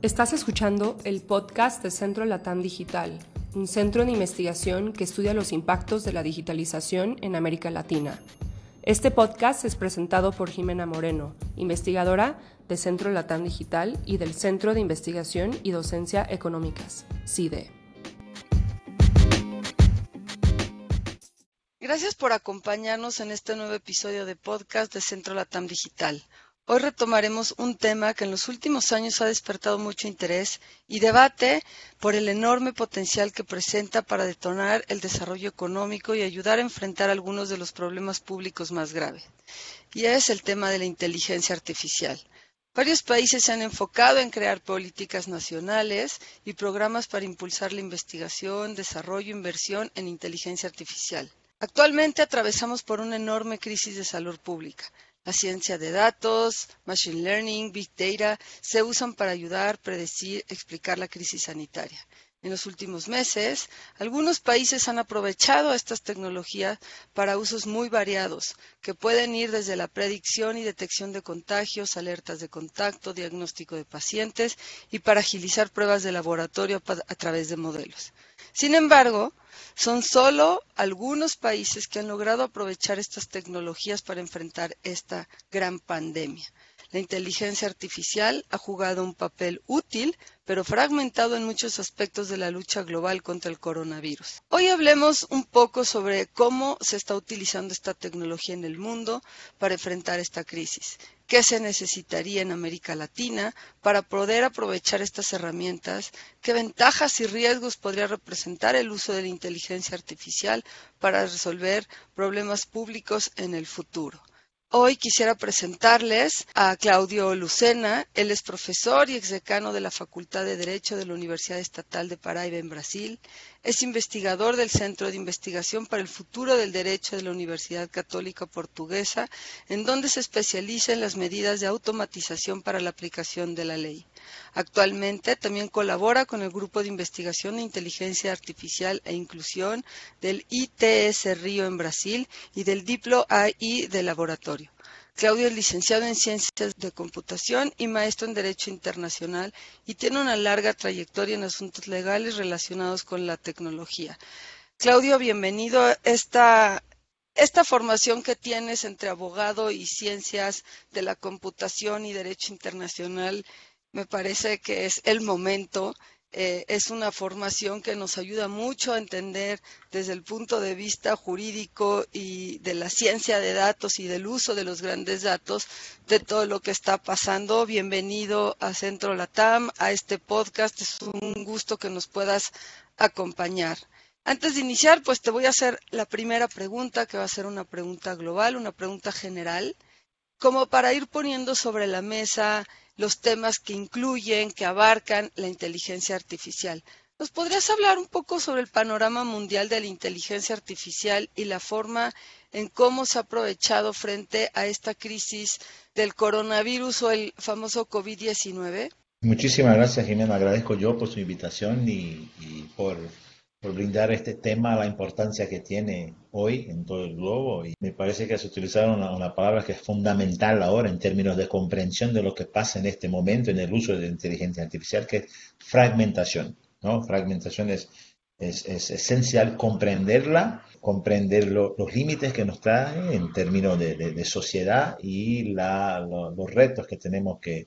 Estás escuchando el podcast de Centro Latam Digital, un centro de investigación que estudia los impactos de la digitalización en América Latina. Este podcast es presentado por Jimena Moreno, investigadora de Centro Latam Digital y del Centro de Investigación y Docencia Económicas, CIDE. Gracias por acompañarnos en este nuevo episodio de podcast de Centro Latam Digital. Hoy retomaremos un tema que en los últimos años ha despertado mucho interés y debate por el enorme potencial que presenta para detonar el desarrollo económico y ayudar a enfrentar algunos de los problemas públicos más graves. Y es el tema de la inteligencia artificial. Varios países se han enfocado en crear políticas nacionales y programas para impulsar la investigación, desarrollo e inversión en inteligencia artificial. Actualmente atravesamos por una enorme crisis de salud pública. La ciencia de datos, machine learning, big data se usan para ayudar, predecir, explicar la crisis sanitaria. En los últimos meses, algunos países han aprovechado estas tecnologías para usos muy variados, que pueden ir desde la predicción y detección de contagios, alertas de contacto, diagnóstico de pacientes y para agilizar pruebas de laboratorio a través de modelos. Sin embargo, son solo algunos países que han logrado aprovechar estas tecnologías para enfrentar esta gran pandemia. La inteligencia artificial ha jugado un papel útil, pero fragmentado en muchos aspectos de la lucha global contra el coronavirus. Hoy hablemos un poco sobre cómo se está utilizando esta tecnología en el mundo para enfrentar esta crisis. ¿Qué se necesitaría en América Latina para poder aprovechar estas herramientas? ¿Qué ventajas y riesgos podría representar el uso de la inteligencia artificial para resolver problemas públicos en el futuro? Hoy quisiera presentarles a Claudio Lucena. Él es profesor y exdecano de la Facultad de Derecho de la Universidad Estatal de Paraíba en Brasil. Es investigador del Centro de Investigación para el Futuro del Derecho de la Universidad Católica Portuguesa, en donde se especializa en las medidas de automatización para la aplicación de la ley. Actualmente también colabora con el Grupo de Investigación de Inteligencia Artificial e Inclusión del ITS Río en Brasil y del Diplo AI de Laboratorio. Claudio es licenciado en Ciencias de Computación y maestro en Derecho Internacional y tiene una larga trayectoria en asuntos legales relacionados con la tecnología. Claudio, bienvenido esta, esta formación que tienes entre abogado y ciencias de la computación y derecho internacional me parece que es el momento. Eh, es una formación que nos ayuda mucho a entender desde el punto de vista jurídico y de la ciencia de datos y del uso de los grandes datos de todo lo que está pasando. Bienvenido a Centro Latam, a este podcast. Es un gusto que nos puedas acompañar. Antes de iniciar, pues te voy a hacer la primera pregunta, que va a ser una pregunta global, una pregunta general, como para ir poniendo sobre la mesa los temas que incluyen, que abarcan la inteligencia artificial. ¿Nos podrías hablar un poco sobre el panorama mundial de la inteligencia artificial y la forma en cómo se ha aprovechado frente a esta crisis del coronavirus o el famoso COVID-19? Muchísimas gracias, Jimena. Agradezco yo por su invitación y, y por por brindar este tema la importancia que tiene hoy en todo el globo. Y me parece que se utilizaron una, palabra que es fundamental ahora en términos de comprensión de lo que pasa en este momento en el uso de inteligencia artificial, que es fragmentación. ¿no? Fragmentación es, es, esencial comprenderla, comprender los límites que nos trae en términos de, sociedad y la, los retos que tenemos que,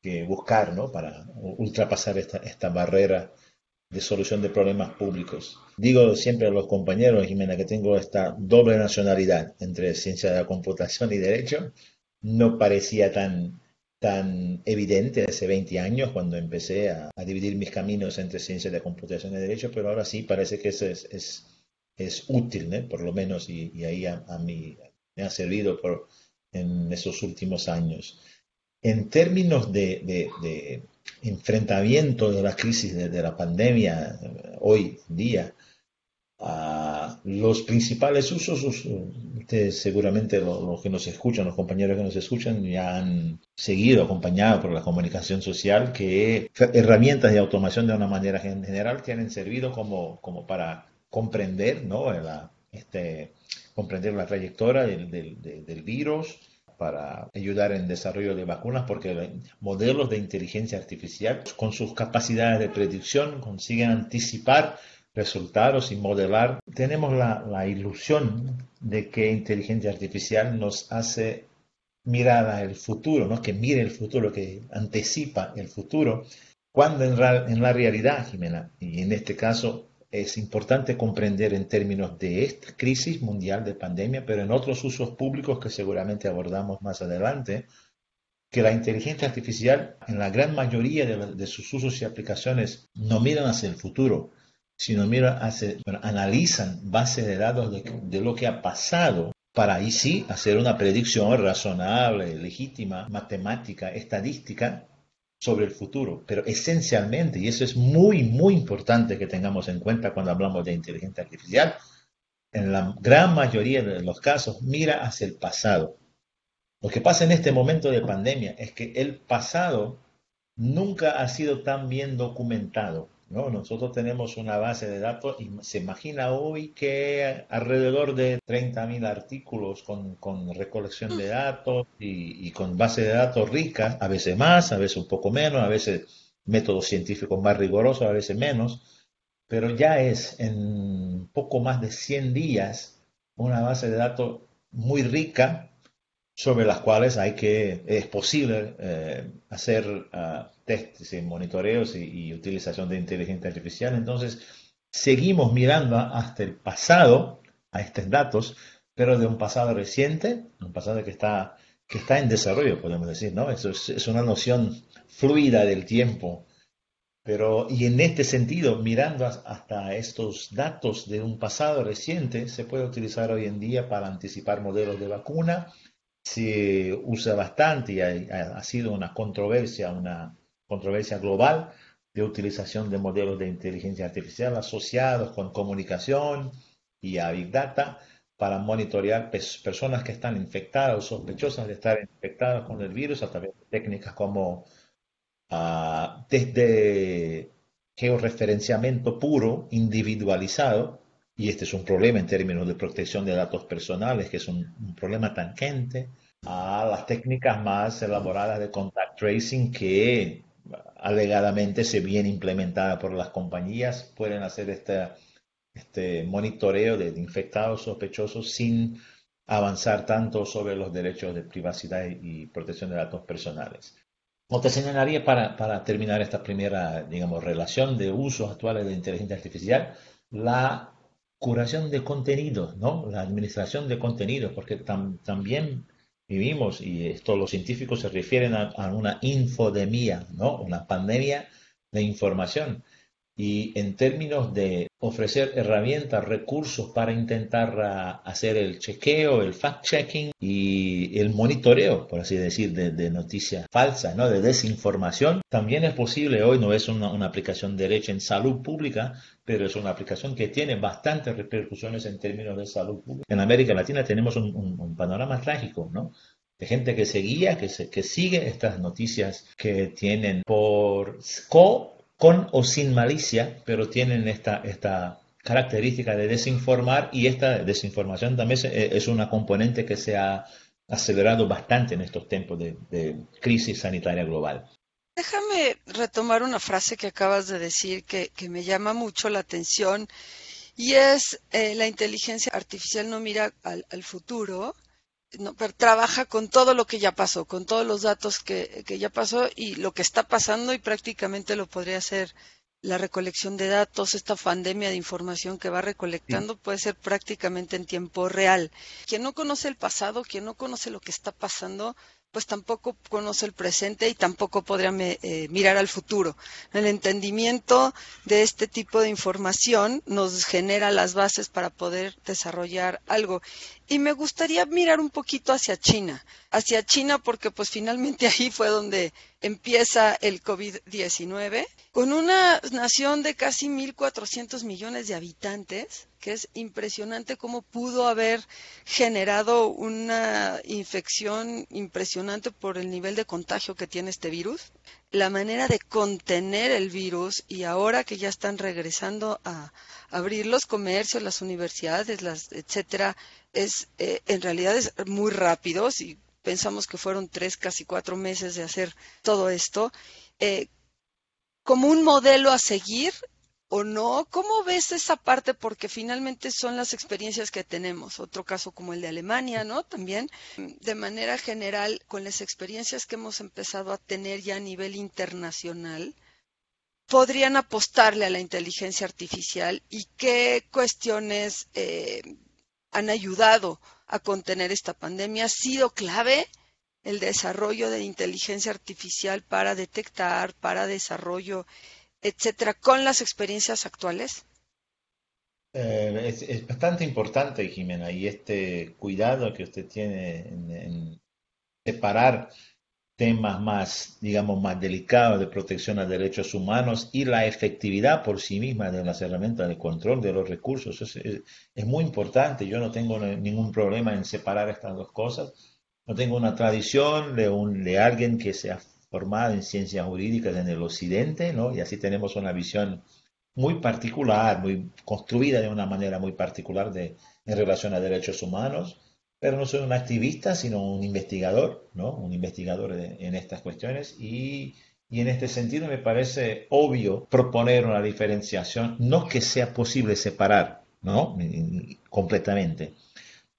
que buscar ¿no? para ultrapasar esta, esta barrera de solución de problemas públicos. Digo siempre a los compañeros, Jimena, que tengo esta doble nacionalidad entre ciencia de la computación y derecho. No parecía tan, tan evidente hace 20 años cuando empecé a, dividir mis caminos entre ciencia de la computación y derecho, pero ahora sí parece que es, es, es útil, por lo menos, y, ahí a, mí me ha servido por, en esos últimos años. En términos de enfrentamiento de la crisis de, la pandemia hoy día, los principales usos, ustedes seguramente los, que nos escuchan, los compañeros que nos escuchan, ya han seguido acompañados por la comunicación social, que herramientas de automación de una manera general que han servido como, como para comprender, ¿no? este, comprender la trayectoria del, del virus, para ayudar en desarrollo de vacunas porque modelos de inteligencia artificial con sus capacidades de predicción consiguen anticipar resultados y modelar. Tenemos la, la ilusión de que inteligencia artificial nos hace mirar al futuro, ¿no? que mire el futuro, que anticipa el futuro, cuando en, en la realidad, Jimena, y en este caso es importante comprender en términos de esta crisis mundial de pandemia, pero en otros usos públicos que seguramente abordamos más adelante, que la inteligencia artificial en la gran mayoría de, sus usos y aplicaciones no miran hacia el futuro, sino miran hacia, analizan bases de datos de, de lo que ha pasado para ahí sí hacer una predicción razonable, legítima, matemática, estadística sobre el futuro. Pero esencialmente, y eso es muy, muy importante que tengamos en cuenta cuando hablamos de inteligencia artificial, en la gran mayoría de los casos mira hacia el pasado. Lo que pasa en este momento de pandemia es que el pasado nunca ha sido tan bien documentado. ¿No? Nosotros tenemos una base de datos y se imagina hoy que alrededor de 30.000 artículos con, con, recolección de datos y, y, con base de datos ricas, a veces más, a veces un poco menos, a veces métodos científicos más rigurosos, a veces menos, pero ya es en poco más de 100 días una base de datos muy rica sobre las cuales hay que, es posible eh, hacer uh, y monitoreos y, utilización de inteligencia artificial. Entonces, seguimos mirando hasta el pasado, a estos datos, pero de un pasado reciente, un pasado que está, que está en desarrollo, podemos decir, ¿no? Eso es, es una noción fluida del tiempo. Pero, y en este sentido, mirando hasta estos datos de un pasado reciente, se puede utilizar hoy en día para anticipar modelos de vacuna, se usa bastante y ha, sido una controversia, una controversia global de utilización de modelos de inteligencia artificial asociados con comunicación y a Big Data para monitorear personas que están infectadas o sospechosas de estar infectadas con el virus a través de técnicas como desde georreferenciamiento puro, individualizado, y este es un problema en términos de protección de datos personales, que es un, un problema tangente a las técnicas más elaboradas de contact tracing que alegadamente se bien implementadas por las compañías, pueden hacer este, este monitoreo de infectados sospechosos sin avanzar tanto sobre los derechos de privacidad y protección de datos personales. Como te señalaría para, para terminar esta primera, digamos, relación de usos actuales de inteligencia artificial, la curación de contenidos, ¿no? La administración de contenidos, porque también vivimos, y esto los científicos se refieren a, una infodemia, ¿no? Una pandemia de información. Y en términos de ofrecer herramientas, recursos para intentar uh, hacer el chequeo, el fact-checking y el monitoreo, por así decir, de, de, noticias falsas, ¿no? de desinformación, también es posible. Hoy no es una, aplicación derecha en salud pública, pero es una aplicación que tiene bastantes repercusiones en términos de salud pública. En América Latina tenemos un, un, un panorama trágico, ¿no? de gente que seguía, que, se, que sigue estas noticias que tienen por co con o sin malicia, pero tienen esta, esta característica de desinformar y esta desinformación también es una componente que se ha acelerado bastante en estos tiempos de, de crisis sanitaria global. Déjame retomar una frase que acabas de decir que, que me llama mucho la atención y es eh, la inteligencia artificial no mira al, al futuro, no, pero trabaja con todo lo que ya pasó, con todos los datos que, que, ya pasó y lo que está pasando y prácticamente lo podría hacer la recolección de datos, esta pandemia de información que va recolectando sí. puede ser prácticamente en tiempo real. Quien no conoce el pasado, quien no conoce lo que está pasando, pues tampoco conoce el presente y tampoco podría eh, mirar al futuro. El entendimiento de este tipo de información nos genera las bases para poder desarrollar algo. Y me gustaría mirar un poquito hacia China, hacia China porque pues finalmente ahí fue donde empieza el COVID-19, con una nación de casi 1.400 millones de habitantes, que es impresionante cómo pudo haber generado una infección impresionante por el nivel de contagio que tiene este virus, la manera de contener el virus y ahora que ya están regresando a abrir los comercios, las universidades, las etcétera, es eh, en realidad es muy rápido, si pensamos que fueron tres, casi cuatro meses de hacer todo esto, eh, como un modelo a seguir o no? ¿Cómo ves esa parte? Porque finalmente son las experiencias que tenemos. Otro caso como el de Alemania, ¿no? También, de manera general, con las experiencias que hemos empezado a tener ya a nivel internacional, podrían apostarle a la inteligencia artificial y qué cuestiones eh, han ayudado a contener esta pandemia. ¿Ha sido clave el desarrollo de inteligencia artificial para detectar, para desarrollo etcétera, con las experiencias actuales? Eh, es, bastante importante, Jimena, y este cuidado que usted tiene en, separar temas más, digamos, más delicados de protección a derechos humanos y la efectividad por sí misma de las herramientas de control de los recursos. Es, es, muy importante. Yo no tengo ningún problema en separar estas dos cosas. No tengo una tradición de, un, de alguien que sea formada en ciencias jurídicas en el occidente, ¿no? Y así tenemos una visión muy particular, muy construida de una manera muy particular de, en relación a derechos humanos, pero no soy un activista, sino un investigador, ¿no? Un investigador en estas cuestiones y, y en este sentido me parece obvio proponer una diferenciación, no que sea posible separar, ¿no? Completamente,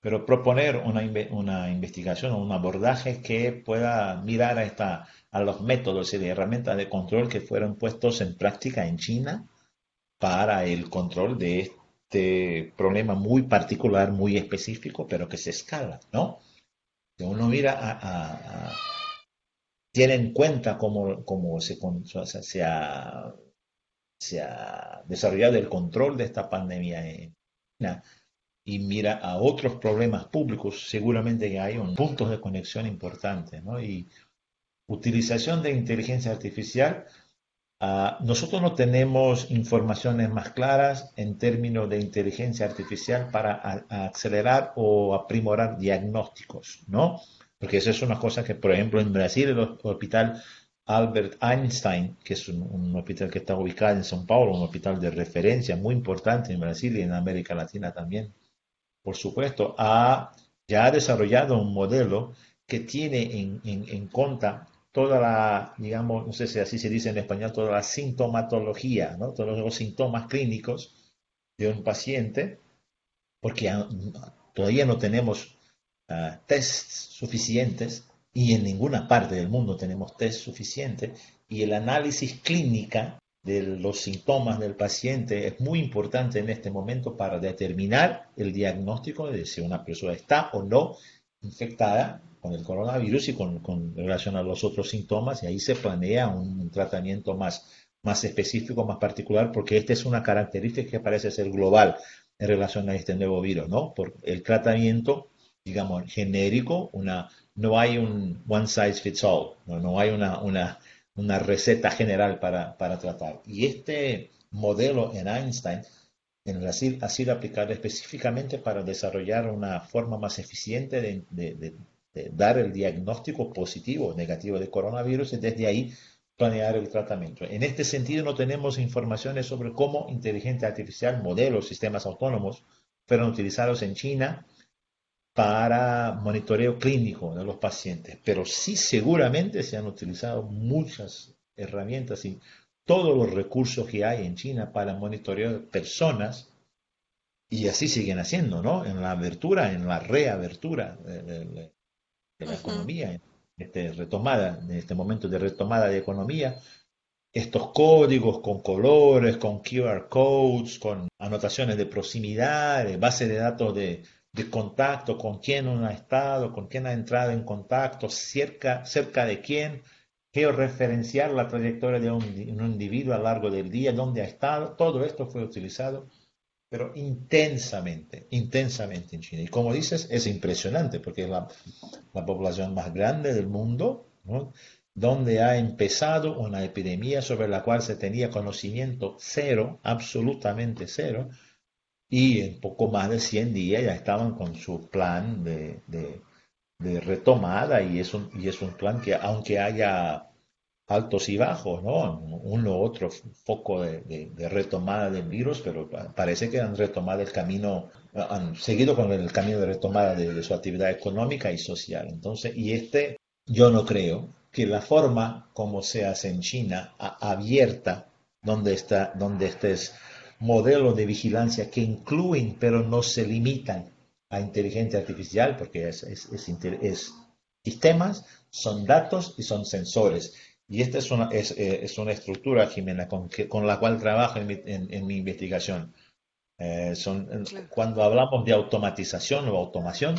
pero proponer una, una investigación o un abordaje que pueda mirar a esta a los métodos y herramientas de control que fueron puestos en práctica en China para el control de este problema muy particular, muy específico, pero que se escala, ¿no? Si uno mira a, tiene en cuenta cómo, cómo se, se, ha, se ha desarrollado el control de esta pandemia en China y mira a otros problemas públicos, seguramente que hay un puntos de conexión importantes, ¿no? Y utilización de inteligencia artificial, ah, nosotros no tenemos informaciones más claras en términos de inteligencia artificial para acelerar o aprimorar diagnósticos, ¿no? Porque eso es una cosa que, por ejemplo, en Brasil, el hospital Albert Einstein, que es un, hospital que está ubicado en São Paulo, un hospital de referencia muy importante en Brasil y en América Latina también, por supuesto, ha ya desarrollado un modelo que tiene en, en cuenta toda la, digamos, no sé si así se dice en español, toda la sintomatología, ¿no? todos los síntomas clínicos de un paciente, porque todavía no tenemos uh, tests suficientes y en ninguna parte del mundo tenemos test suficientes y el análisis clínica de los síntomas del paciente es muy importante en este momento para determinar el diagnóstico de si una persona está o no infectada con el coronavirus y con, relación a los otros síntomas y ahí se planea un, tratamiento más, más específico, más particular, porque esta es una característica que parece ser global en relación a este nuevo virus, ¿no? Por el tratamiento, digamos, genérico, una, no hay un one size fits all, no, no hay una, una, una receta general para, para tratar. Y este modelo en Einstein en Brasil ha sido aplicado específicamente para desarrollar una forma más eficiente de, de, dar el diagnóstico positivo o negativo de coronavirus y desde ahí planear el tratamiento. En este sentido, no tenemos informaciones sobre cómo inteligencia artificial, modelos, sistemas autónomos fueron utilizados en China para monitoreo clínico de los pacientes, pero sí seguramente se han utilizado muchas herramientas y todos los recursos que hay en China para monitorear personas y así siguen haciendo, ¿no? En la abertura, en la reabertura de, de la economía, este, retomada, en este momento de retomada de economía, estos códigos con colores, con QR codes, con anotaciones de proximidad, base de datos de, contacto, con quién uno ha estado, con quién ha entrado en contacto, cerca, cerca de quién, georreferenciar la trayectoria de un, individuo a lo largo del día, dónde ha estado, todo esto fue utilizado pero intensamente, intensamente en China. Y como dices, es impresionante porque es la, población más grande del mundo, donde ha empezado una epidemia sobre la cual se tenía conocimiento cero, absolutamente cero, y en poco más de 100 días ya estaban con su plan de, retomada y es, un, y es un plan que aunque haya altos y bajos, ¿no? Uno u otro foco de, retomada del virus, pero parece que han retomado el camino, han seguido con el camino de retomada de, su actividad económica y social. Entonces, y este, yo no creo que la forma como se hace en China, abierta, donde está, donde este es modelo de vigilancia que incluyen, pero no se limitan a inteligencia artificial, porque es, es, es sistemas, son datos y son sensores y esta es una, es, eh, es una estructura, Jimena, con, con la cual trabajo en mi, en, mi investigación. Eh, son, Cuando hablamos de automatización o automación,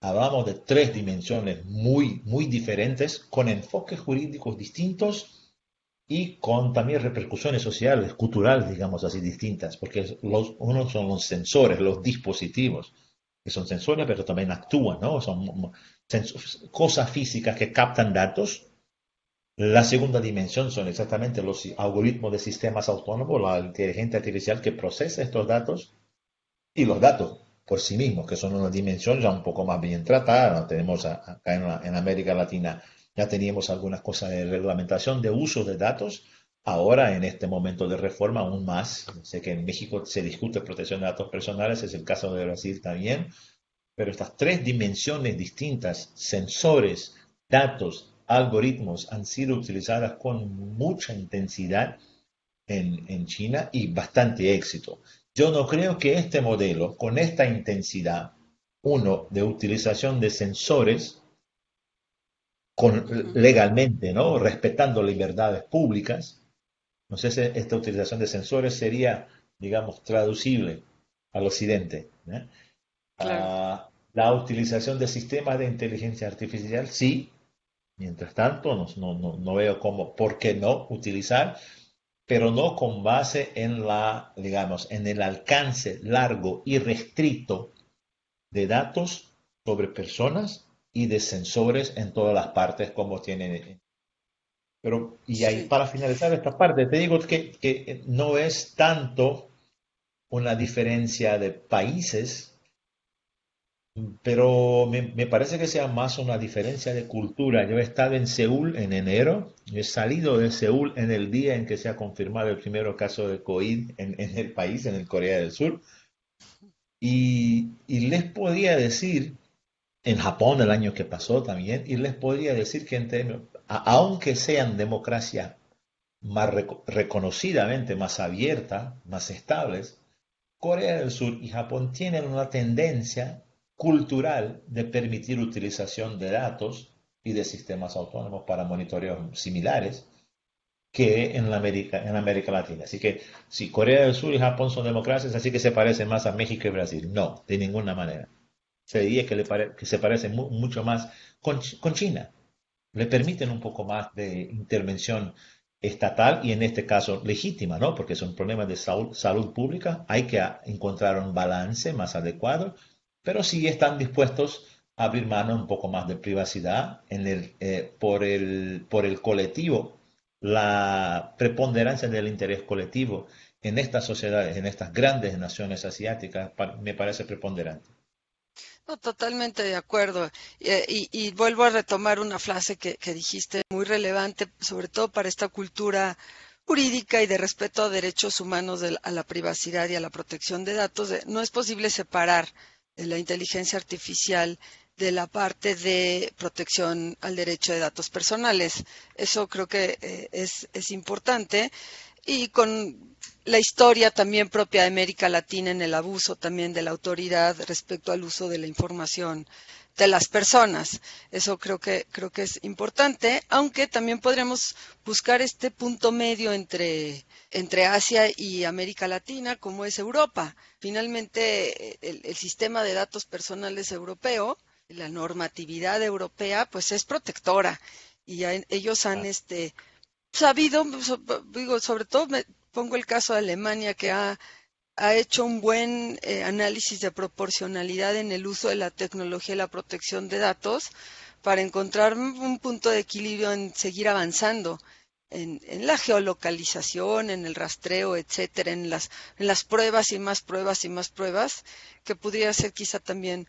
hablamos de tres dimensiones muy, muy diferentes, con enfoques jurídicos distintos y con también repercusiones sociales, culturales, digamos así, distintas, porque los, uno son los sensores, los dispositivos, que son sensores, pero también actúan, ¿no? Son cosas físicas que captan datos la segunda dimensión son exactamente los algoritmos de sistemas autónomos, la inteligencia artificial que procesa estos datos y los datos por sí mismos, que son una dimensión ya un poco más bien tratada. Tenemos acá en, América Latina, ya teníamos algunas cosas de reglamentación de uso de datos. Ahora, en este momento de reforma, aún más. Sé que en México se discute protección de datos personales, es el caso de Brasil también. Pero estas tres dimensiones distintas, sensores, datos algoritmos han sido utilizadas con mucha intensidad en, China y bastante éxito. Yo no creo que este modelo, con esta intensidad, uno, de utilización de sensores, con, legalmente, ¿no? Respetando libertades públicas, sé si esta utilización de sensores sería, digamos, traducible al occidente. Ah, la utilización de sistemas de inteligencia artificial, sí, Mientras tanto, no, veo cómo, por qué no utilizar, pero no con base en la, digamos, en el alcance largo y restricto de datos sobre personas y de sensores en todas las partes como tienen. Pero, y ahí, para finalizar esta parte, te digo que, que no es tanto una diferencia de países, pero me, parece que sea más una diferencia de cultura. Yo he estado en Seúl en enero, he salido de Seúl en el día en que se ha confirmado el primer caso de COVID en, el país, en el Corea del Sur, y, les podía decir, en Japón el año que pasó también, y les podría decir que en aunque sean democracias más reconocidamente más abiertas, más estables, Corea del Sur y Japón tienen una tendencia cultural de permitir utilización de datos y de sistemas autónomos para monitoreo similares que en, América, en América Latina. Así que si Corea del Sur y Japón son democracias, así que se parecen más a México y Brasil. No, de ninguna manera. Se diría que, le que se parecen mucho más con, con China. Le permiten un poco más de intervención estatal y en este caso legítima, ¿no? Porque son problemas de salud, pública. Hay que encontrar un balance más adecuado pero sí están dispuestos a abrir mano un poco más de privacidad eh, el, por el colectivo, la preponderancia del interés colectivo en estas sociedades, en estas grandes naciones asiáticas, me parece preponderante. No, totalmente de acuerdo. Eh, y, vuelvo a retomar una frase que, dijiste muy relevante, sobre todo para esta cultura jurídica y de respeto a derechos humanos a la privacidad y a la protección de datos. no es posible separar la inteligencia artificial de la parte de protección al derecho de datos personales. Eso creo que eh, es, es, importante. Y con la historia también propia de América Latina en el abuso también de la autoridad respecto al uso de la información de las personas. Eso creo que, creo que es importante, aunque también podríamos buscar este punto medio entre, entre Asia y América Latina, como es Europa. Finalmente, el, sistema de datos personales europeo, la normatividad europea, pues es protectora y ellos han este, sabido, digo, sobre todo me pongo el caso de Alemania que ha ha hecho un buen eh, análisis de proporcionalidad en el uso de la tecnología y la protección de datos para encontrar un punto de equilibrio en seguir avanzando en, la geolocalización, en el rastreo, etcétera, en las, en las pruebas y más pruebas y más pruebas, que pudiera ser quizá también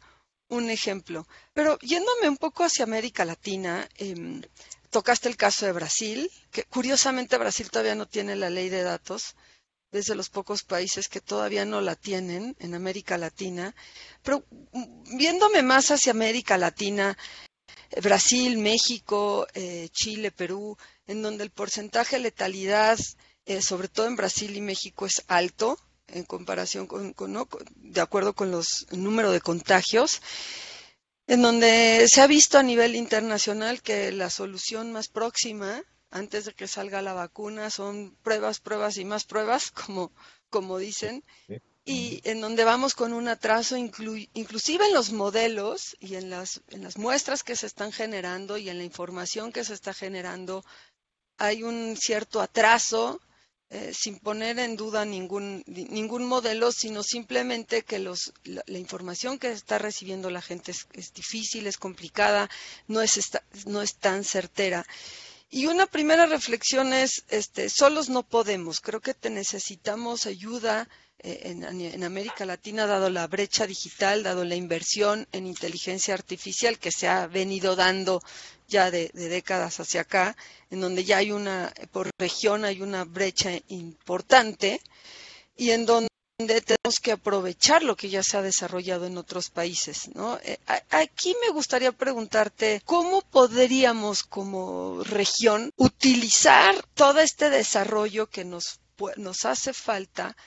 un ejemplo. Pero yéndome un poco hacia América Latina, em, tocaste el caso de Brasil, que curiosamente Brasil todavía no tiene la ley de datos, desde los pocos países que todavía no la tienen en América Latina. Pero mm, viéndome más hacia América Latina, Brasil, México, eh, Chile, Perú, en donde el porcentaje de letalidad, eh, sobre todo en Brasil y México, es alto en comparación con, de acuerdo con los número de contagios, en donde se ha visto a nivel internacional que la solución más próxima antes de que salga la vacuna son pruebas, pruebas y más pruebas, como, como dicen, y en donde vamos con un atraso inclusive en los modelos y en las, en las muestras que se están generando y en la información que se está generando, hay un cierto atraso eh, sin poner en duda ningún, ningún modelo, sino simplemente que los, la, información que está recibiendo la gente es, difícil, es complicada, no es, esta, no es tan certera. Y una primera reflexión es, este, solos no podemos. Creo que te necesitamos ayuda eh, en, América Latina, dado la brecha digital, dado la inversión en inteligencia artificial que se ha venido dando ya de, décadas hacia acá, en donde ya hay una, por región hay una brecha importante y en donde tenemos que aprovechar lo que ya se ha desarrollado en otros países. ¿no? Eh, aquí me gustaría preguntarte, ¿cómo podríamos como región utilizar todo este desarrollo que nos, nos hace falta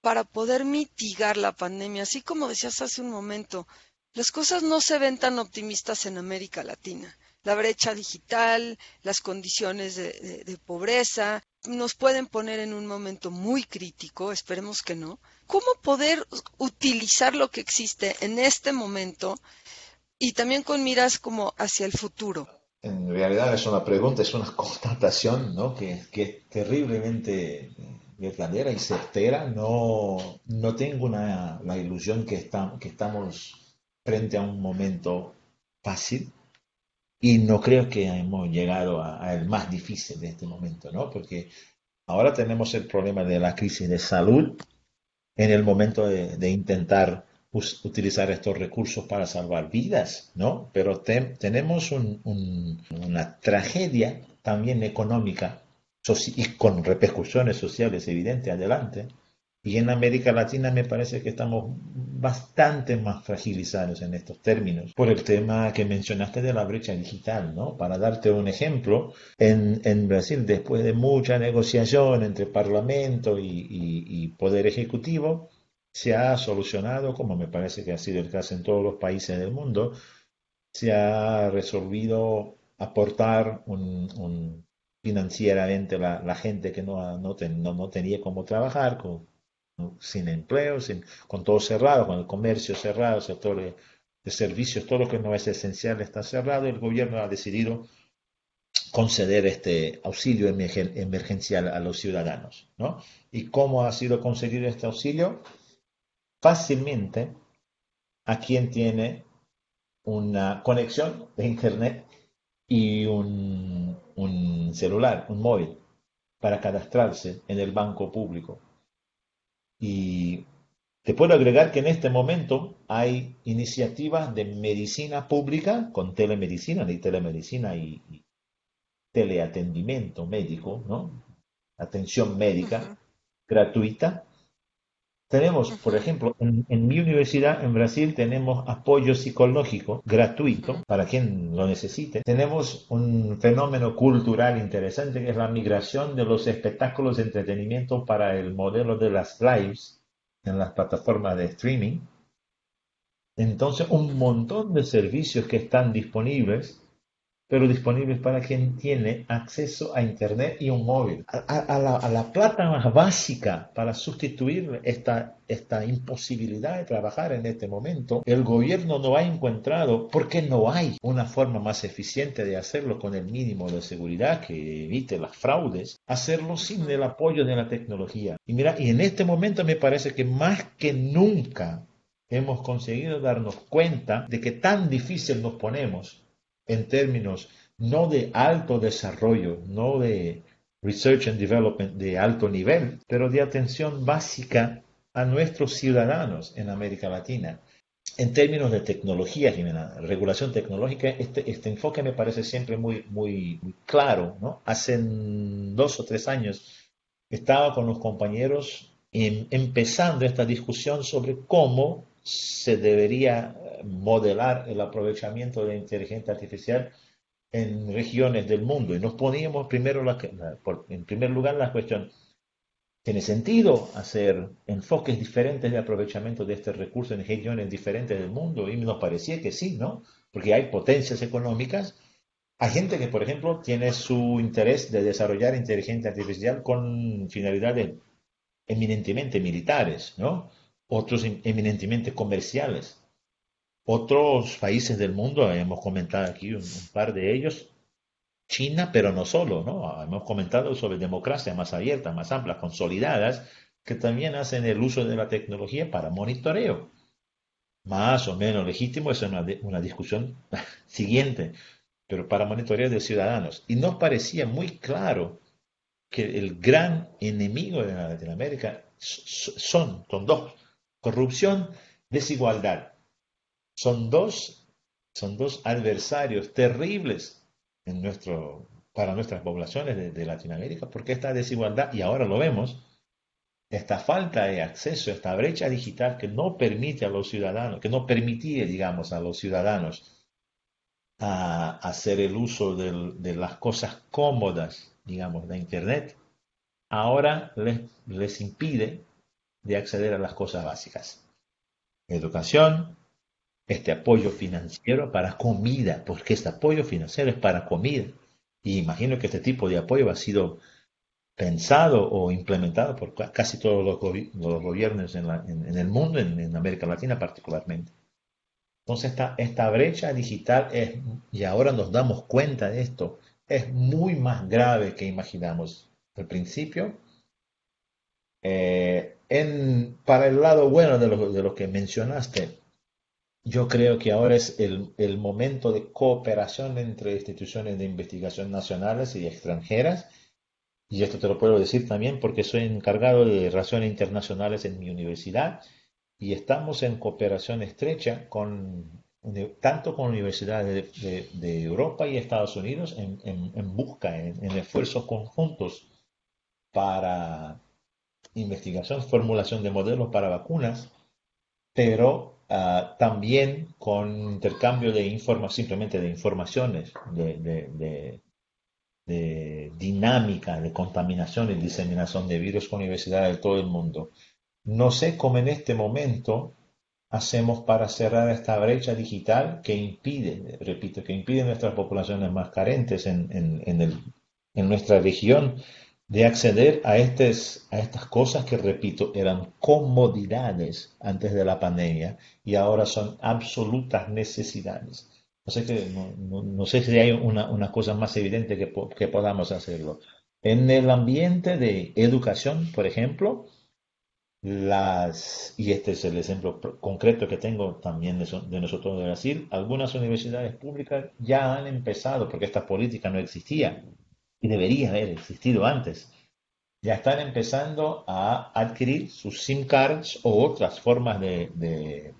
para poder mitigar la pandemia? Así como decías hace un momento, las cosas no se ven tan optimistas en América Latina. La brecha digital, las condiciones de pobreza, nos pueden poner en un momento muy crítico, esperemos que no, ¿Cómo poder utilizar lo que existe en este momento y también con miras como hacia el futuro? En realidad es una pregunta, es una constatación ¿no? que, que es terriblemente verdadera y certera. No, no tengo una, la ilusión que, está, que estamos frente a un momento fácil y no creo que hemos llegado al más difícil de este momento, ¿no? Porque ahora tenemos el problema de la crisis de salud en el momento de, intentar utilizar estos recursos para salvar vidas, ¿no? Pero tenemos una tragedia también económica y con repercusiones sociales evidentes adelante. Y en América Latina me parece que estamos bastante más fragilizados en estos términos por el tema que mencionaste de la brecha digital, ¿no? Para darte un ejemplo, en, en Brasil, después de mucha negociación entre Parlamento y, y Poder Ejecutivo, se ha solucionado, como me parece que ha sido el caso en todos los países del mundo, se ha resolvido aportar un, financieramente la, la, gente que no, no, no, tenía cómo trabajar, con, sin empleo, sin, con todo cerrado, con el comercio cerrado, el sector de, servicios, todo lo que no es esencial está cerrado, el gobierno ha decidido conceder este auxilio emergencial a los ciudadanos. ¿no? ¿Y cómo ha sido conseguido este auxilio? Fácilmente a quien tiene una conexión de Internet y un, un celular, un móvil, para cadastrarse en el banco público y te puedo agregar que en este momento hay iniciativas de medicina pública con telemedicina, de telemedicina y, teleatendimiento médico, ¿no? Atención médica gratuita. Tenemos, por ejemplo, en, en, mi universidad en Brasil tenemos apoyo psicológico gratuito para quien lo necesite. Tenemos un fenómeno cultural interesante que es la migración de los espectáculos de entretenimiento para el modelo de las lives en las plataformas de streaming. Entonces, un montón de servicios que están disponibles pero disponibles para quien tiene acceso a Internet y un móvil. A, la, plata más básica para sustituir esta, esta imposibilidad de trabajar en este momento, el gobierno no ha encontrado, porque no hay una forma más eficiente de hacerlo con el mínimo de seguridad que evite las fraudes, hacerlo sin el apoyo de la tecnología. Y mira, y en este momento me parece que más que nunca hemos conseguido darnos cuenta de que tan difícil nos ponemos en términos no de alto desarrollo, no de research and development de alto nivel, pero de atención básica a nuestros ciudadanos en América Latina. en términos de tecnología, Jimena, regulación tecnológica, este, este enfoque me parece siempre muy, muy, claro. ¿no? Hace dos o tres años estaba con los compañeros empezando esta discusión sobre cómo se debería modelar el aprovechamiento de inteligencia artificial en regiones del mundo. Y nos poníamos primero, en primer lugar, la cuestión, ¿tiene sentido hacer enfoques diferentes de aprovechamiento de este recurso en regiones diferentes del mundo? Y nos parecía que sí, ¿no? Porque hay potencias económicas. Hay gente que, por ejemplo, tiene su interés de desarrollar inteligencia artificial con finalidades eminentemente militares, ¿no? Otros eminentemente comerciales. Otros países del mundo, hemos comentado aquí un, par de ellos, China, pero no solo, ¿no? Hemos comentado sobre democracias más abiertas, más amplias, consolidadas, que también hacen el uso de la tecnología para monitoreo. Más o menos legítimo, es una, una discusión siguiente, pero para monitoreo de ciudadanos. Y nos parecía muy claro que el gran enemigo de Latinoamérica son, son dos, corrupción, desigualdad. Son dos, son dos adversarios terribles para nuestras poblaciones de, Latinoamérica, porque esta desigualdad, y ahora lo vemos, esta falta de acceso, esta brecha digital que no permite a los ciudadanos, que no permitía, digamos, a los ciudadanos a hacer el uso de, las cosas cómodas, digamos, de Internet, ahora les, les impide de acceder a las cosas básicas. Educación, este apoyo financiero para comida, porque este apoyo financiero es para comida. Y imagino que este tipo de apoyo ha sido pensado o implementado por casi todos los, gobiernos en, el mundo, en, América Latina particularmente. Entonces esta, esta brecha digital es, y ahora nos damos cuenta de esto, es muy más grave que imaginamos al principio. Eh, en, para el lado bueno de lo, de lo que mencionaste, yo creo que ahora es el, momento de cooperación entre instituciones de investigación nacionales y extranjeras. Y esto te lo puedo decir también porque soy encargado de relaciones internacionales en mi universidad y estamos en cooperación estrecha con tanto con universidades de, Europa y Estados Unidos en, busca, en, en, esfuerzos conjuntos para investigación, formulación de modelos para vacunas, pero Ah, también con intercambio de información, simplemente de informaciones, de, dinámica, de contaminación y diseminación de virus con universidades de todo el mundo. No sé cómo en este momento hacemos para cerrar esta brecha digital que impide, repito, que impide nuestras poblaciones más carentes en, en nuestra región de acceder a, estas, a estas cosas que, repito, eran comodidades antes de la pandemia y ahora son absolutas necesidades. No sé, que, no, sé si hay una, cosa más evidente que, que, podamos hacerlo. En el ambiente de educación, por ejemplo, las, y este es el ejemplo concreto que tengo también de, de nosotros de Brasil, algunas universidades públicas ya han empezado, porque esta política no existía, y debería haber existido antes. Ya están empezando a adquirir sus SIM cards o otras formas de, de,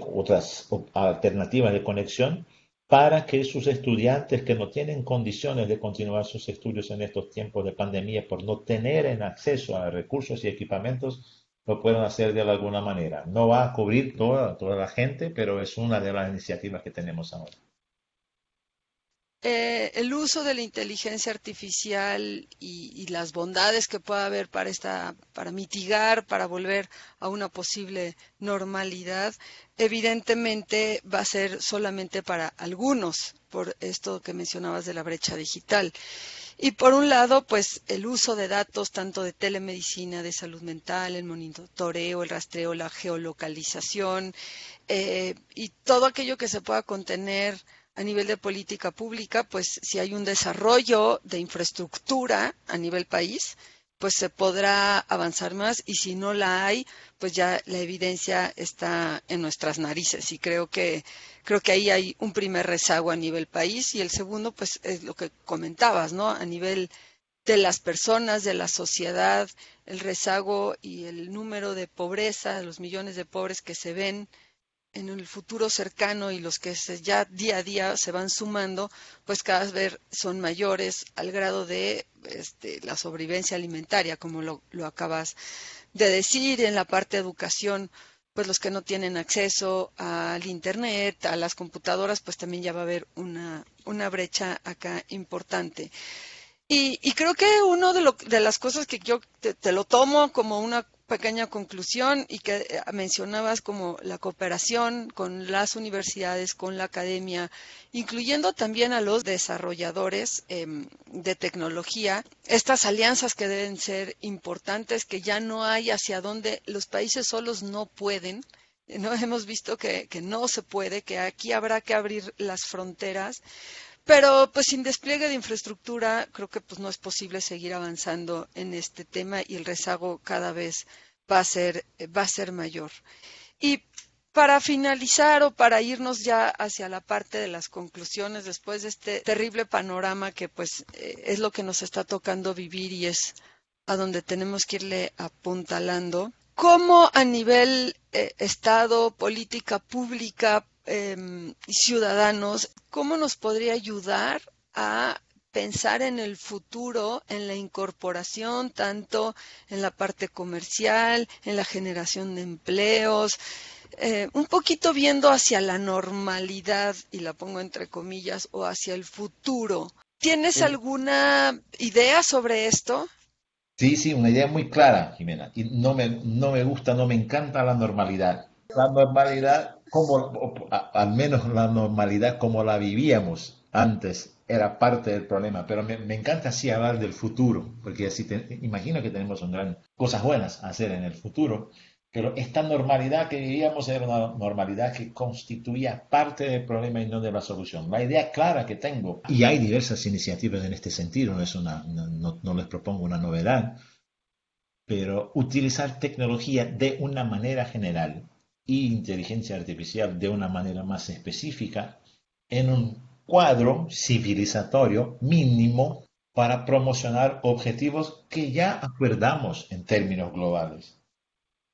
otras alternativas de conexión para que sus estudiantes que no tienen condiciones de continuar sus estudios en estos tiempos de pandemia por no tener en acceso a recursos y equipamientos, lo puedan hacer de alguna manera. No va a cubrir toda, toda la gente, pero es una de las iniciativas que tenemos ahora. Eh, el uso de la inteligencia artificial y, las bondades que pueda haber para esta, para mitigar, para volver a una posible normalidad, evidentemente va a ser solamente para algunos, por esto que mencionabas de la brecha digital. Y por un lado, pues el uso de datos tanto de telemedicina, de salud mental, el monitoreo, el rastreo, la geolocalización eh, y todo aquello que se pueda contener a nivel de política pública, pues si hay un desarrollo de infraestructura a nivel país, pues se podrá avanzar más y si no la hay, pues ya la evidencia está en nuestras narices y creo que creo que ahí hay un primer rezago a nivel país y el segundo pues es lo que comentabas, ¿no? A nivel de las personas, de la sociedad, el rezago y el número de pobreza, los millones de pobres que se ven en el futuro cercano y los que ya día a día se van sumando, pues cada vez son mayores al grado de este, la sobrevivencia alimentaria, como lo, acabas de decir, en la parte de educación, pues los que no tienen acceso al Internet, a las computadoras, pues también ya va a haber una, una brecha acá importante. Y, y creo que una de, las cosas que yo te, lo tomo como una pequeña conclusión y que eh, mencionabas como la cooperación con las universidades, con la academia, incluyendo también a los desarrolladores em, de tecnología, estas alianzas que deben ser importantes, que ya no hay hacia dónde los países solos no pueden. No hemos visto que, que no se puede, que aquí habrá que abrir las fronteras, pero pues sin despliegue de infraestructura creo que pues no es posible seguir avanzando en este tema y el rezago cada vez va a ser, va a ser mayor. Y para finalizar o para irnos ya hacia la parte de las conclusiones después de este terrible panorama que pues eh, es lo que nos está tocando vivir y es a donde tenemos que irle apuntalando, ¿cómo a nivel eh, Estado, política pública Em, ciudadanos, ¿cómo nos podría ayudar a pensar en el futuro, en la incorporación, tanto en la parte comercial, en la generación de empleos, eh, un poquito viendo hacia la normalidad, y la pongo entre comillas, o hacia el futuro. ¿Tienes alguna idea sobre esto? Sí, sí, una idea muy clara, Jimena. Y no me, no me gusta, no me encanta la normalidad. La normalidad como, al menos la normalidad como la vivíamos antes era parte del problema, pero me, encanta así hablar del futuro, porque así imagino que tenemos gran, cosas buenas a hacer en el futuro, pero esta normalidad que vivíamos era una normalidad que constituía parte del problema y no de la solución. La idea clara que tengo, y hay diversas iniciativas en este sentido, no, es una, no les propongo una novedad, pero utilizar tecnología de una manera general inteligencia artificial de una manera más específica en un cuadro civilizatorio mínimo para promocionar objetivos que ya acordamos en términos globales,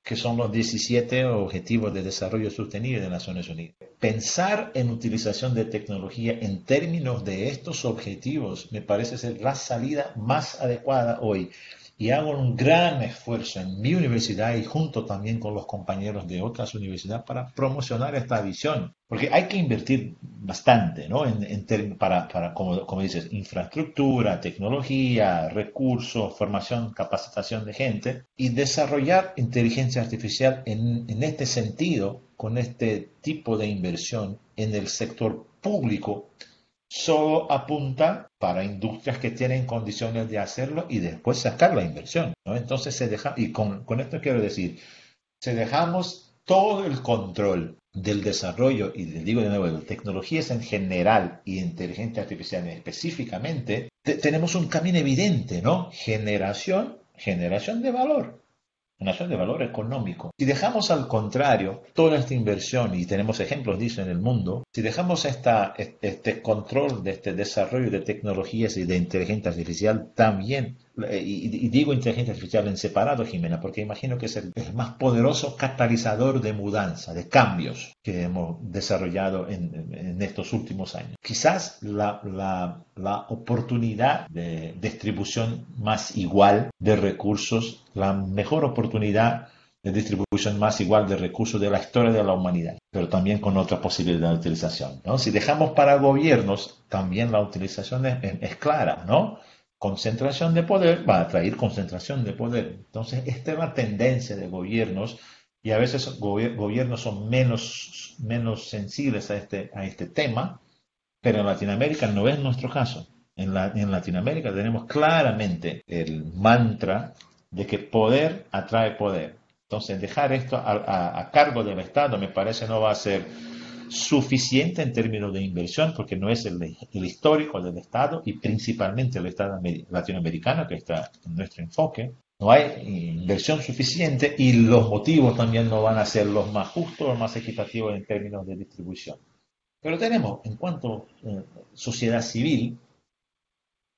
que son los 17 Objetivos de Desarrollo Sostenible de Naciones Unidas. Pensar en utilización de tecnología en términos de estos objetivos me parece ser la salida más adecuada hoy y hago un gran esfuerzo en mi universidad y junto también con los compañeros de otras universidades para promocionar esta visión. Porque hay que invertir bastante, ¿no? En, para, para como, como, dices, infraestructura, tecnología, recursos, formación, capacitación de gente y desarrollar inteligencia artificial en, en este sentido, con este tipo de inversión en el sector público solo apunta para industrias que tienen condiciones de hacerlo y después sacar la inversión. ¿no? Entonces se deja, y con, esto quiero decir, si dejamos todo el control del desarrollo, y digo de nuevo, de tecnologías en general y inteligencia artificial específicamente, tenemos un camino evidente, ¿no? Generación, generación de valor nación de valor económico. Si dejamos al contrario toda esta inversión, y tenemos ejemplos de eso en el mundo, si dejamos esta, este control de este desarrollo de tecnologías y de inteligencia artificial también y, digo inteligencia artificial en separado, Jimena, porque imagino que es el, más poderoso catalizador de mudanza, de cambios que hemos desarrollado en, estos últimos años. Quizás la, la oportunidad de distribución más igual de recursos, la mejor oportunidad de distribución más igual de recursos de la historia de la humanidad, pero también con otra posibilidad de utilización. ¿no? Si dejamos para gobiernos, también la utilización es, es clara, ¿no? Concentración de poder va a traer concentración de poder. Entonces, esta es la tendencia de gobiernos y a veces gobiernos son menos, menos sensibles a este, a este tema, pero en Latinoamérica no es nuestro caso. En, la, en Latinoamérica tenemos claramente el mantra de que poder atrae poder. Entonces, dejar esto a, a cargo del Estado me parece no va a ser suficiente en términos de inversión, porque no es el, histórico del Estado y principalmente el Estado latinoamericano, que está en nuestro enfoque. No hay inversión suficiente y los motivos también no van a ser los más justos o más equitativos en términos de distribución. Pero tenemos, en cuanto a eh, sociedad civil,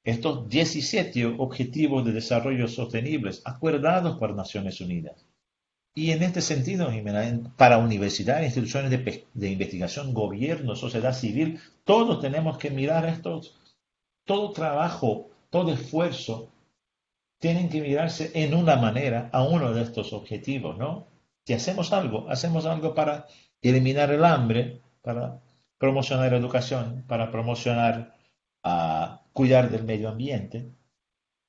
estos 17 objetivos de desarrollo sostenibles acordados por Naciones Unidas Y en este sentido, para universidades, instituciones de, investigación, gobierno, sociedad civil, todos tenemos que mirar estos, todo trabajo, todo esfuerzo, tienen que mirarse en una manera a uno de estos objetivos, ¿no? Si hacemos algo, hacemos algo para eliminar el hambre, para promocionar la educación, para promocionar, a cuidar del medio ambiente,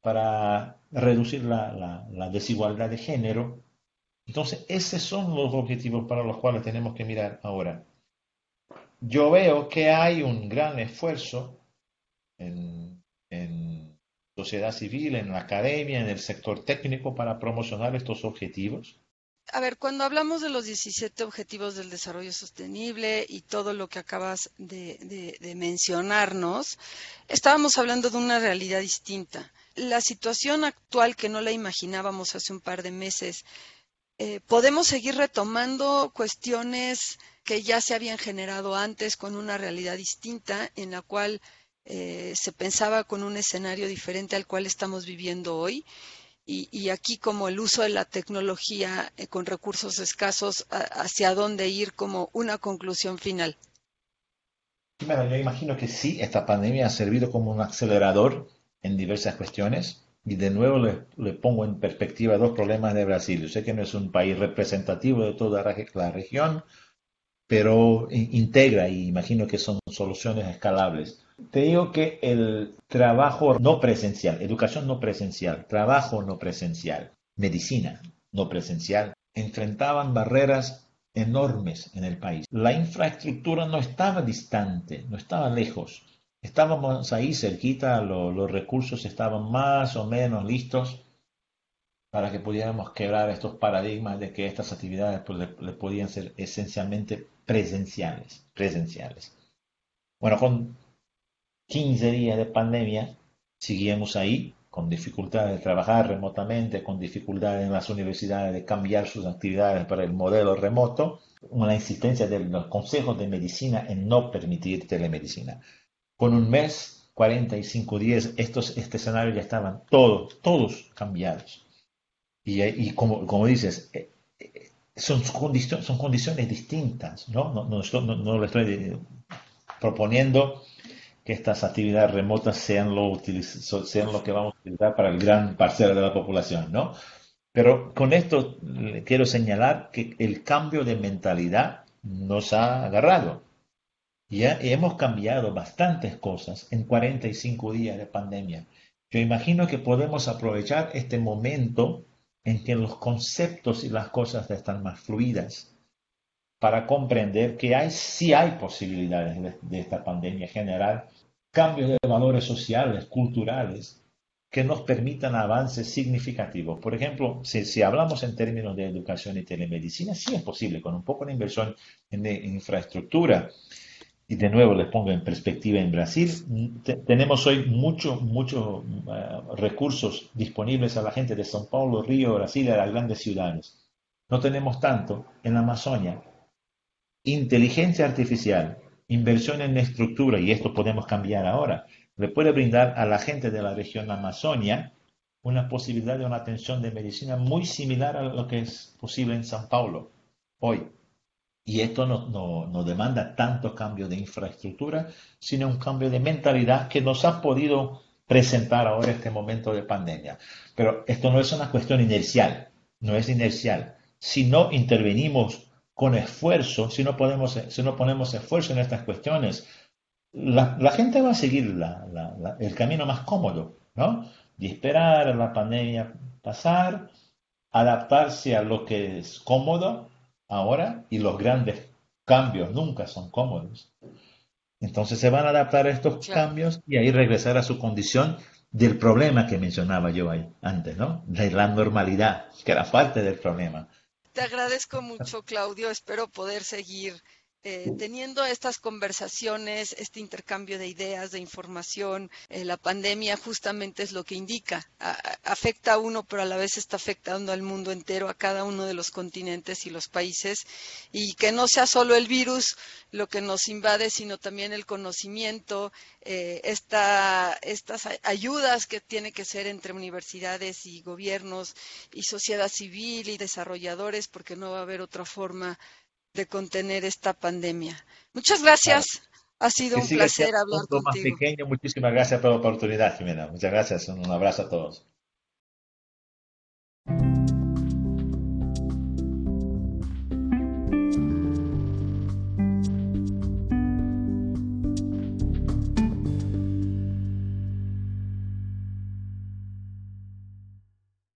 para reducir la desigualdad de género, entonces, esos son los objetivos para los cuales tenemos que mirar ahora. Yo veo que hay un gran esfuerzo en, en sociedad civil, en la academia, en el sector técnico para promocionar estos objetivos. A ver, cuando hablamos de los 17 Objetivos del Desarrollo Sostenible y todo lo que acabas de, de, mencionarnos, estábamos hablando de una realidad distinta. La situación actual que no la imaginábamos hace un par de meses eh, podemos seguir retomando cuestiones que ya se habían generado antes con una realidad distinta en la cual eh, se pensaba con un escenario diferente al cual estamos viviendo hoy. Y, aquí como el uso de la tecnología eh, con recursos escasos, hacia dónde ir como una conclusión final. Yo imagino que sí, esta pandemia ha servido como un acelerador en diversas cuestiones. Y de nuevo le, pongo en perspectiva dos problemas de Brasil. Yo sé que no es un país representativo de toda la región, pero integra y imagino que son soluciones escalables. Te digo que el trabajo no presencial, educación no presencial, trabajo no presencial, medicina no presencial, enfrentaban barreras enormes en el país. La infraestructura no estaba distante, no estaba lejos Estábamos ahí cerquita, los recursos estaban más o menos listos para que pudiéramos quebrar estos paradigmas de que estas actividades pues, le, podían ser esencialmente presenciales, presenciales. Bueno, con 15 días de pandemia, seguíamos ahí, con dificultades de trabajar remotamente, con dificultades en las universidades de cambiar sus actividades para el modelo remoto, una insistencia de los consejos de medicina en no permitir telemedicina. Con un mes, 45 días, estos, este escenario ya estaban todos, todos cambiados. Y, como, como, dices, eh, eh, son, son condiciones distintas, ¿no? No, no, le estoy proponiendo que estas actividades remotas sean lo, sean lo que vamos a utilizar para el gran parcela de la población, ¿no? Pero con esto quiero señalar que el cambio de mentalidad nos ha agarrado. Ya hemos cambiado bastantes cosas en 45 días de pandemia. Yo imagino que podemos aprovechar este momento en que los conceptos y las cosas están más fluidas para comprender que hay, sí hay posibilidades de, esta pandemia generar cambios de valores sociales, culturales, que nos permitan avances significativos. Por ejemplo, si, si, hablamos en términos de educación y telemedicina, sí es posible, con un poco de inversión en infraestructura, y de nuevo les pongo en perspectiva en Brasil, tenemos hoy muchos eh, recursos disponibles a la gente de São Paulo, Río, Brasil, a las grandes ciudades. No tenemos tanto en la Amazonia. Inteligencia artificial, inversión en estructura, y esto podemos cambiar ahora, le puede brindar a la gente de la región Amazonia una posibilidad de una atención de medicina muy similar a lo que es posible en São Paulo hoy. Y esto no, demanda tanto cambio de infraestructura, sino un cambio de mentalidad que nos ha podido presentar ahora este momento de pandemia. Pero esto no es una cuestión inercial, no es inercial. Si no intervenimos con esfuerzo, si no, podemos, si no ponemos esfuerzo en estas cuestiones, la, gente va a seguir el camino más cómodo, ¿no? De esperar a la pandemia pasar, adaptarse a lo que es cómodo ahora y los grandes cambios nunca son cómodos. Entonces se van a adaptar a estos cambios y ahí regresar a su condición del problema que mencionaba yo ahí antes, ¿no? De la normalidad, que era parte del problema. Te agradezco mucho, Claudio. Espero poder seguir eh, teniendo estas conversaciones, este intercambio de ideas, de información, eh, la pandemia justamente es lo que indica. afecta a uno, pero a la vez está afectando al mundo entero, a cada uno de los continentes y los países, y que no sea solo el virus lo que nos invade, sino también el conocimiento, eh, estas ayudas que tiene que ser entre universidades y gobiernos y sociedad civil y desarrolladores, porque no va a haber otra forma de contener esta pandemia. Muchas gracias. Ha sido que un placer hablar un contigo. Más pequeño. Muchísimas gracias por la oportunidad, Jimena. Muchas gracias. Un abrazo a todos.